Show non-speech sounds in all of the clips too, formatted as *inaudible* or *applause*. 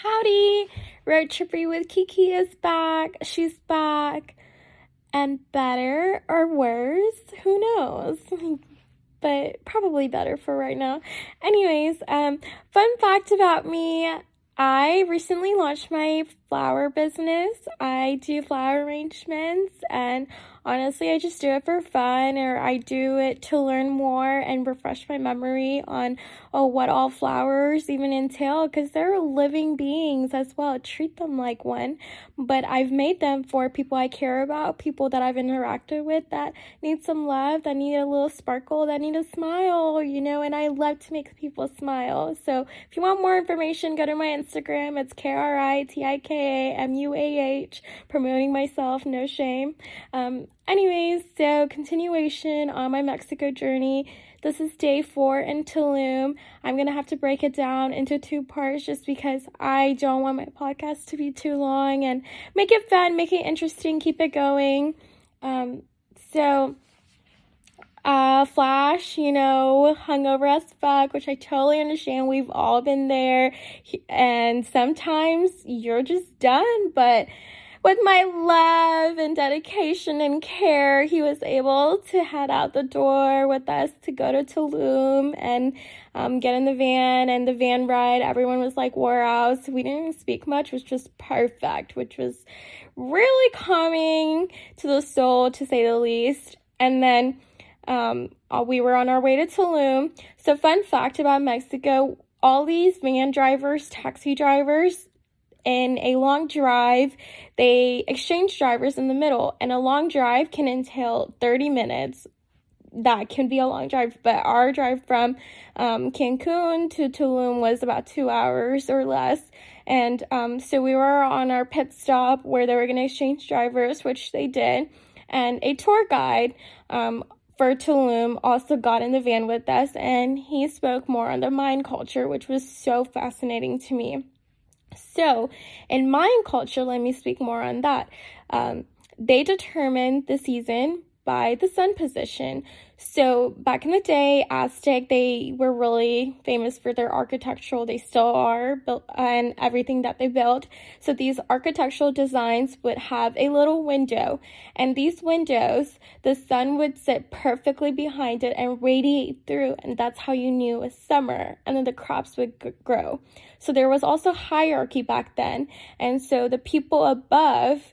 Howdy! Road Trippy with Kiki is back. She's back. And better or worse, who knows? *laughs* but probably better for right now. Anyways, um, fun fact about me I recently launched my flower business. I do flower arrangements and honestly, I just do it for fun or I do it to learn more and refresh my memory on oh, what all flowers even entail because they're living beings as well. Treat them like one. But I've made them for people I care about, people that I've interacted with that need some love, that need a little sparkle, that need a smile, you know, and I love to make people smile. So if you want more information, go to my Instagram. It's K R I T I K A M U A H, promoting myself, no shame. Um, Anyways, so continuation on my Mexico journey. This is day four in Tulum. I'm gonna have to break it down into two parts just because I don't want my podcast to be too long and make it fun, make it interesting, keep it going. Um, so, uh, Flash, you know, hungover as fuck, which I totally understand. We've all been there, and sometimes you're just done, but with my love and dedication and care, he was able to head out the door with us to go to Tulum and um, get in the van. And the van ride, everyone was like wore out. So we didn't speak much, which was just perfect, which was really calming to the soul, to say the least. And then um, uh, we were on our way to Tulum. So, fun fact about Mexico all these van drivers, taxi drivers, in a long drive, they exchange drivers in the middle, and a long drive can entail 30 minutes. That can be a long drive, but our drive from um, Cancun to Tulum was about two hours or less. And um, so we were on our pit stop where they were going to exchange drivers, which they did. And a tour guide um, for Tulum also got in the van with us, and he spoke more on the Mayan culture, which was so fascinating to me. So, in Mayan culture, let me speak more on that. Um, they determined the season by the sun position. So back in the day, Aztec, they were really famous for their architectural. They still are, built and everything that they built. So these architectural designs would have a little window, and these windows, the sun would sit perfectly behind it and radiate through, and that's how you knew it was summer. And then the crops would g- grow. So there was also hierarchy back then, and so the people above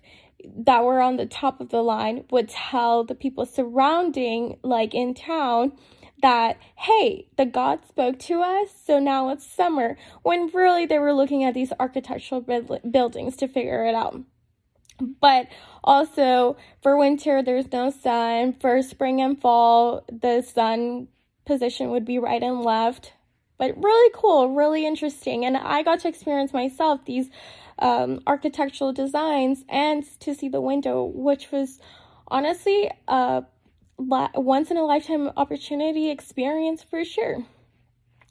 that were on the top of the line would tell the people surrounding, like in town, that, hey, the God spoke to us, so now it's summer, when really they were looking at these architectural buildings to figure it out. But also for winter, there's no sun. For spring and fall, the sun position would be right and left. But really cool, really interesting. And I got to experience myself these um, architectural designs and to see the window, which was honestly a once in a lifetime opportunity experience for sure.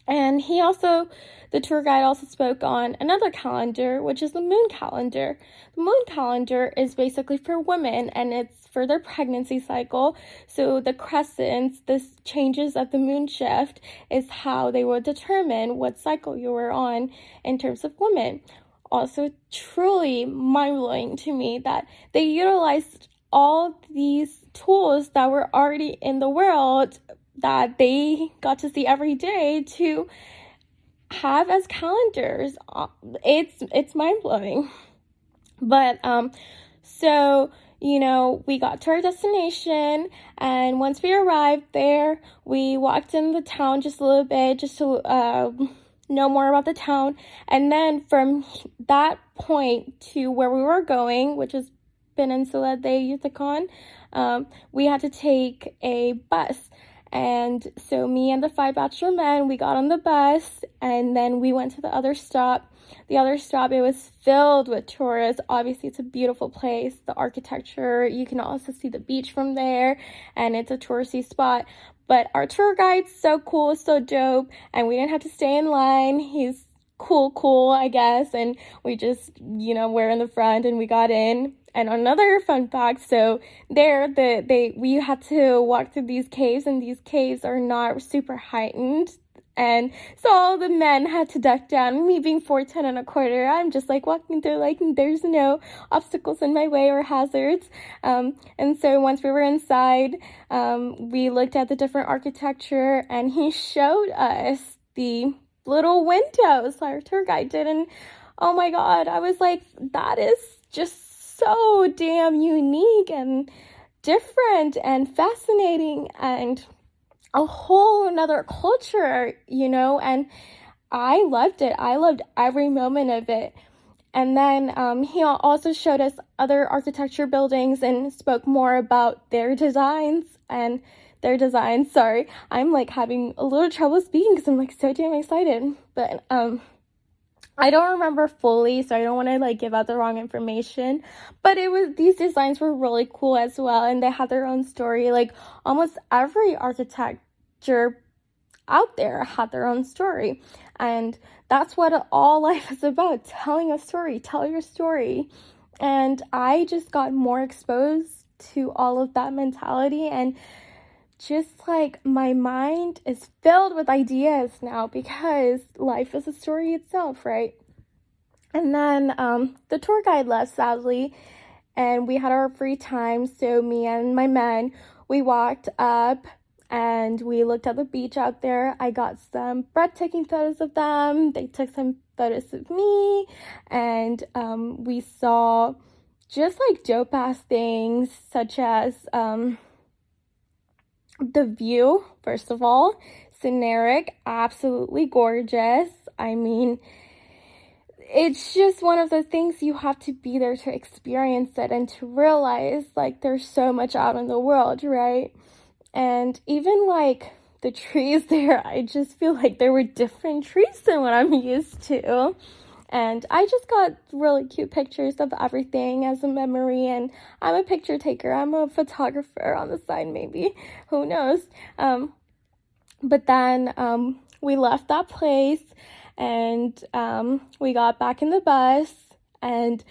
And he also, the tour guide also spoke on another calendar, which is the moon calendar. The moon calendar is basically for women and it's for their pregnancy cycle. So the crescents, the changes of the moon shift, is how they will determine what cycle you were on in terms of women also truly mind blowing to me that they utilized all these tools that were already in the world that they got to see every day to have as calendars. It's it's mind blowing. But um so you know, we got to our destination, and once we arrived there, we walked in the town just a little bit, just to uh, know more about the town. And then from that point to where we were going, which is Peninsula de Yucatan, um, we had to take a bus. And so me and the five bachelor men, we got on the bus and then we went to the other stop. The other stop, it was filled with tourists. Obviously, it's a beautiful place. The architecture, you can also see the beach from there, and it's a touristy spot. But our tour guide's so cool, so dope, and we didn't have to stay in line. He's cool, cool, I guess. And we just, you know, we're in the front and we got in. And another fun fact, so there the they we had to walk through these caves and these caves are not super heightened. And so all the men had to duck down. Me being 4'10 and a quarter, I'm just like walking through, like, there's no obstacles in my way or hazards. Um, and so once we were inside, um, we looked at the different architecture and he showed us the little windows our tour guide did. And oh my God, I was like, that is just so damn unique and different and fascinating and a whole another culture, you know, and I loved it. I loved every moment of it. And then um, he also showed us other architecture buildings and spoke more about their designs and their designs. Sorry, I'm like having a little trouble speaking because I'm like so damn excited. But um, I don't remember fully, so I don't want to like give out the wrong information. But it was these designs were really cool as well, and they had their own story. Like almost every architecture out there had their own story, and that's what all *laughs* life is about: telling a story, tell your story. And I just got more exposed to all of that mentality and just like my mind is filled with ideas now because life is a story itself, right? And then um, the tour guide left, sadly, and we had our free time. So, me and my men, we walked up and we looked at the beach out there. I got some breathtaking photos of them. They took some photos of me, and um, we saw just like dope ass things such as. Um, the view, first of all, scenic, absolutely gorgeous. I mean, it's just one of the things you have to be there to experience it and to realize like there's so much out in the world, right? And even like the trees *laughs* there, I just feel like there were different trees than what I'm used to. And I just got really cute pictures of everything as a memory. And I'm a picture taker, I'm a photographer on the side, maybe. Who knows? Um, but then um, we left that place and um, we got back in the bus. And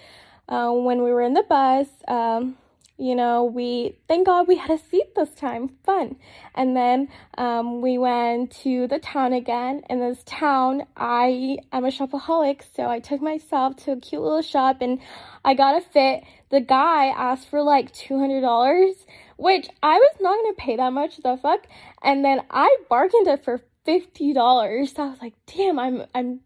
uh, when we were in the bus, um, you know, we thank God we had a seat this time. Fun. And then um, we went to the town again. In this town, I am a shopaholic, so I took myself to a cute little shop and I got a fit. The guy asked for like $200, which I was not to pay that much, the fuck. And then I bargained it for $50. So I was like, damn, I'm, I'm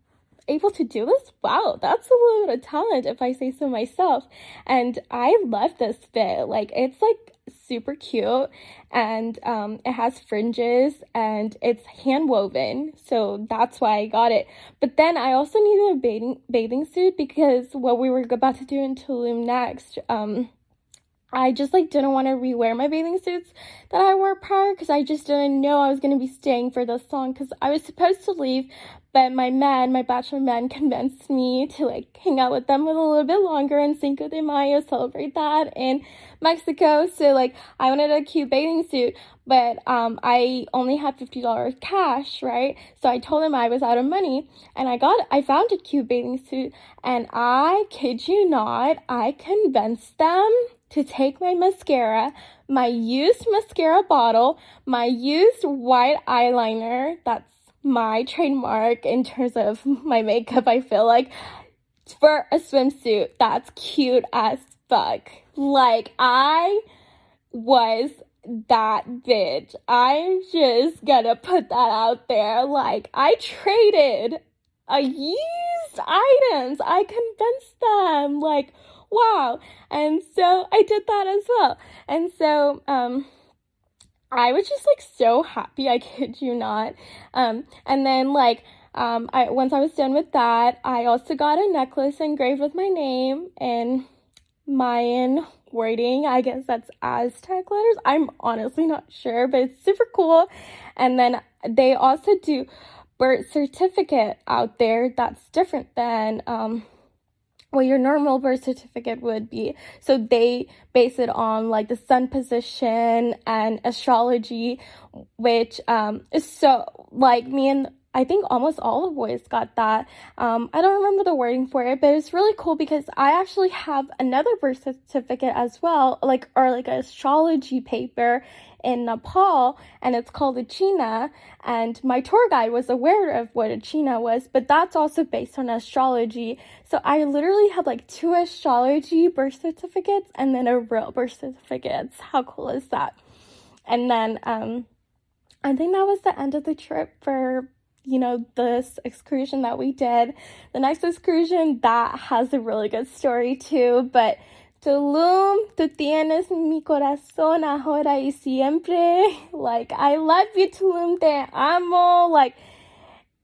able to do this? Wow, that's a little bit of talent if I say so myself. And I love this fit. Like it's like super cute and um, it has fringes and it's hand woven so that's why i got it but then i also needed a bathing bathing suit because what we were about to do in tulum next um, I just like didn't want to rewear my bathing suits that I wore prior because I just didn't know I was going to be staying for this long because I was supposed to leave, but my men, my bachelor men, *laughs* convinced me to like hang out with them a little bit longer and Cinco de Mayo celebrate that in Mexico. So like I wanted a cute bathing suit, but um I only had fifty dollars cash, right? So I told him I was out of money, and I got I found a cute bathing suit, and I kid you not, I convinced them to take my mascara, my used mascara bottle, my used white eyeliner, that's my trademark in terms of my makeup, I feel like, for a swimsuit that's cute as fuck. Like, I was that bitch. I'm just gonna put that out there. Like, I traded a used items. I convinced them. Like, wow. And so I did that as well. And so, um, I was just like so happy, I *laughs* kid you not. Um, and then like, um, I, once I was done with that, I also got a necklace engraved with my name and Mayan wording. I guess that's Aztec letters. I'm honestly not sure, but it's super cool. And then they also do birth certificate out there that's different than um, what your normal birth certificate would be. So they base it on like the sun position and astrology, which um, is so like me and I think almost all the boys got that. Um, I don't remember the wording for it, but it's really cool because I actually have another birth certificate as well, like or like an astrology paper in Nepal, and it's called a China. And my tour guide was aware of what a China was, but that's also based on astrology. So I literally had like two astrology birth certificates and then a real birth certificate. How cool is that? And then um, I think that was the end of the trip for you know, this excursion that we did. The next excursion that has a really good story too, but Tulum, tú tienes mi corazón ahora y siempre. *laughs* Like, I love you, Tulum, te amo. Like,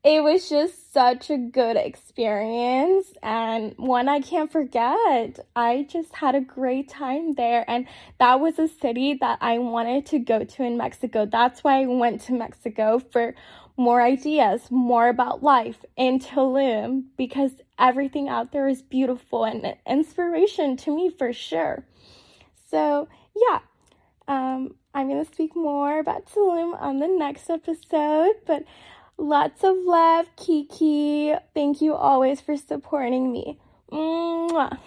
it was just such a good experience and one I can't forget. I just had a great time there, and that was a city that I wanted to go to in Mexico. That's why I went to Mexico for more ideas, more about life in Tulum because everything out there is beautiful and inspiration to me for sure. So, yeah, um, I'm going to speak more about Tulum on the next episode, but lots of love, Kiki. Thank you always for supporting me. Mwah.